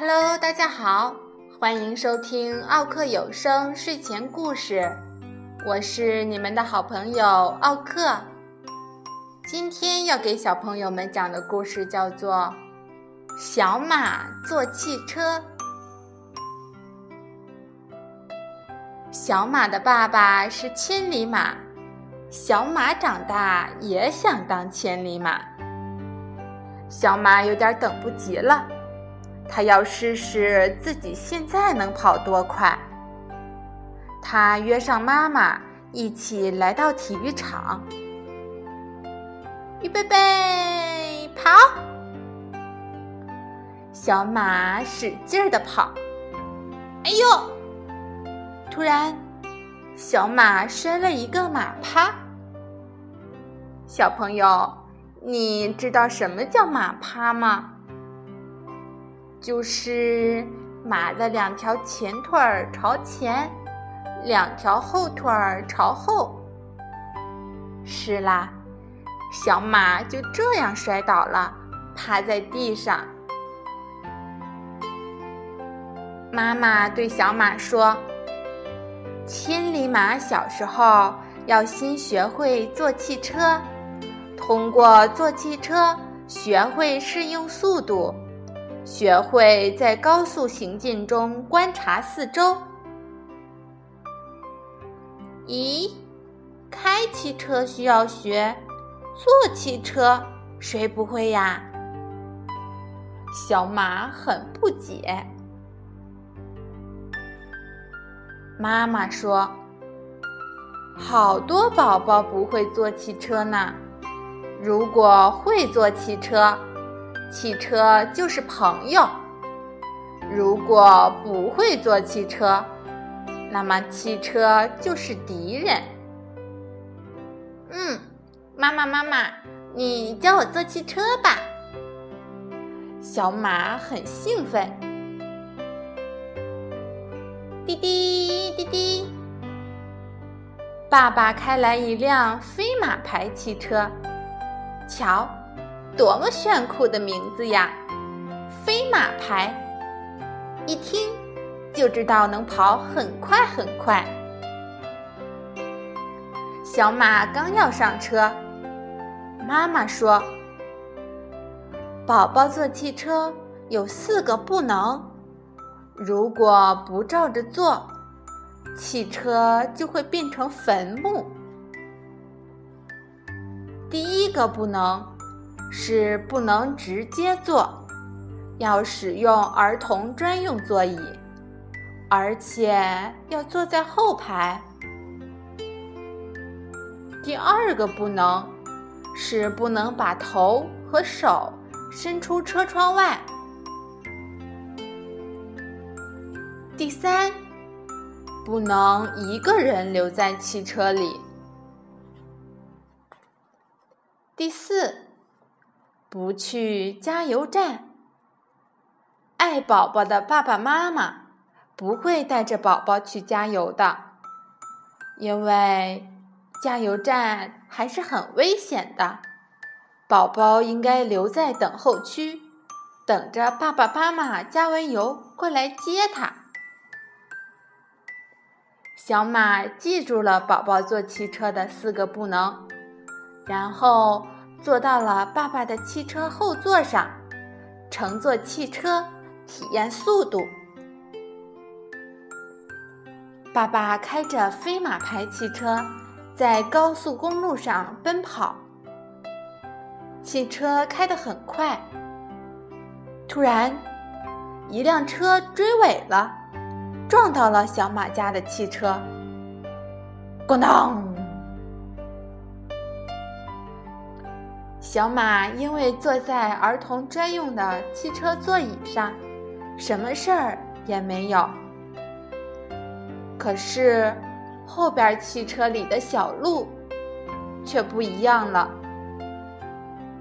Hello，大家好，欢迎收听奥克有声睡前故事，我是你们的好朋友奥克。今天要给小朋友们讲的故事叫做《小马坐汽车》。小马的爸爸是千里马，小马长大也想当千里马。小马有点等不及了，他要试试自己现在能跑多快。他约上妈妈一起来到体育场，预备备，跑！小马使劲儿的跑，哎呦！突然，小马摔了一个马趴。小朋友。你知道什么叫马趴吗？就是马的两条前腿儿朝前，两条后腿儿朝后。是啦，小马就这样摔倒了，趴在地上。妈妈对小马说：“千里马小时候要先学会坐汽车。”通过坐汽车，学会适应速度，学会在高速行进中观察四周。咦，开汽车需要学，坐汽车谁不会呀？小马很不解。妈妈说：“好多宝宝不会坐汽车呢。”如果会坐汽车，汽车就是朋友；如果不会坐汽车，那么汽车就是敌人。嗯，妈妈妈妈，你教我坐汽车吧。小马很兴奋。滴滴滴滴，爸爸开来一辆飞马牌汽车。瞧，多么炫酷的名字呀！飞马牌，一听就知道能跑很快很快。小马刚要上车，妈妈说：“宝宝坐汽车有四个不能，如果不照着做，汽车就会变成坟墓。”第一个不能是不能直接坐，要使用儿童专用座椅，而且要坐在后排。第二个不能是不能把头和手伸出车窗外。第三，不能一个人留在汽车里。第四，不去加油站。爱宝宝的爸爸妈妈不会带着宝宝去加油的，因为加油站还是很危险的。宝宝应该留在等候区，等着爸爸妈妈加完油过来接他。小马记住了宝宝坐汽车的四个不能。然后坐到了爸爸的汽车后座上，乘坐汽车体验速度。爸爸开着飞马牌汽车在高速公路上奔跑，汽车开得很快。突然，一辆车追尾了，撞到了小马家的汽车，咣当！小马因为坐在儿童专用的汽车座椅上，什么事儿也没有。可是后边汽车里的小鹿却不一样了。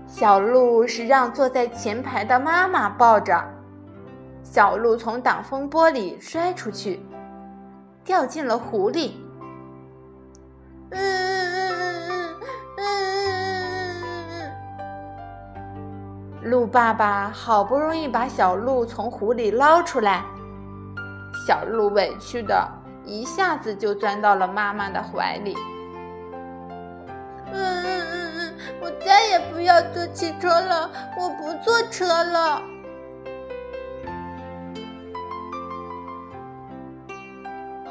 小鹿是让坐在前排的妈妈抱着，小鹿从挡风玻璃摔出去，掉进了湖里。嗯鹿爸爸好不容易把小鹿从湖里捞出来，小鹿委屈的一下子就钻到了妈妈的怀里。嗯嗯嗯嗯，我再也不要坐汽车了，我不坐车了。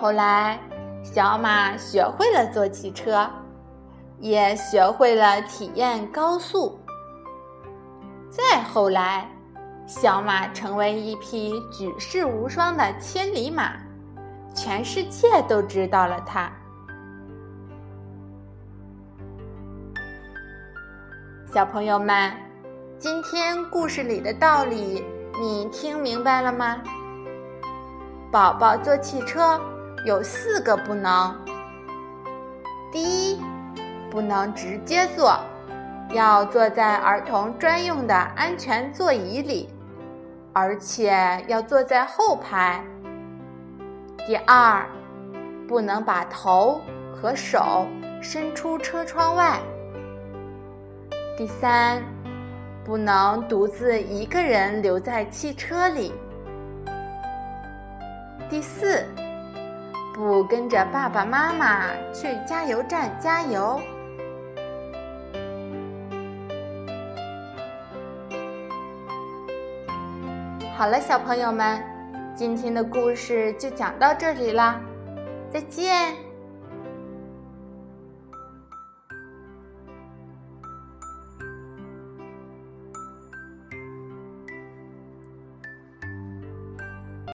后来，小马学会了坐汽车，也学会了体验高速。后来，小马成为一匹举世无双的千里马，全世界都知道了它。小朋友们，今天故事里的道理你听明白了吗？宝宝坐汽车。有四个不能：第一，不能直接坐，要坐在儿童专用的安全座椅里，而且要坐在后排；第二，不能把头和手伸出车窗外；第三，不能独自一个人留在汽车里；第四。不跟着爸爸妈妈去加油站加油。好了，小朋友们，今天的故事就讲到这里啦，再见。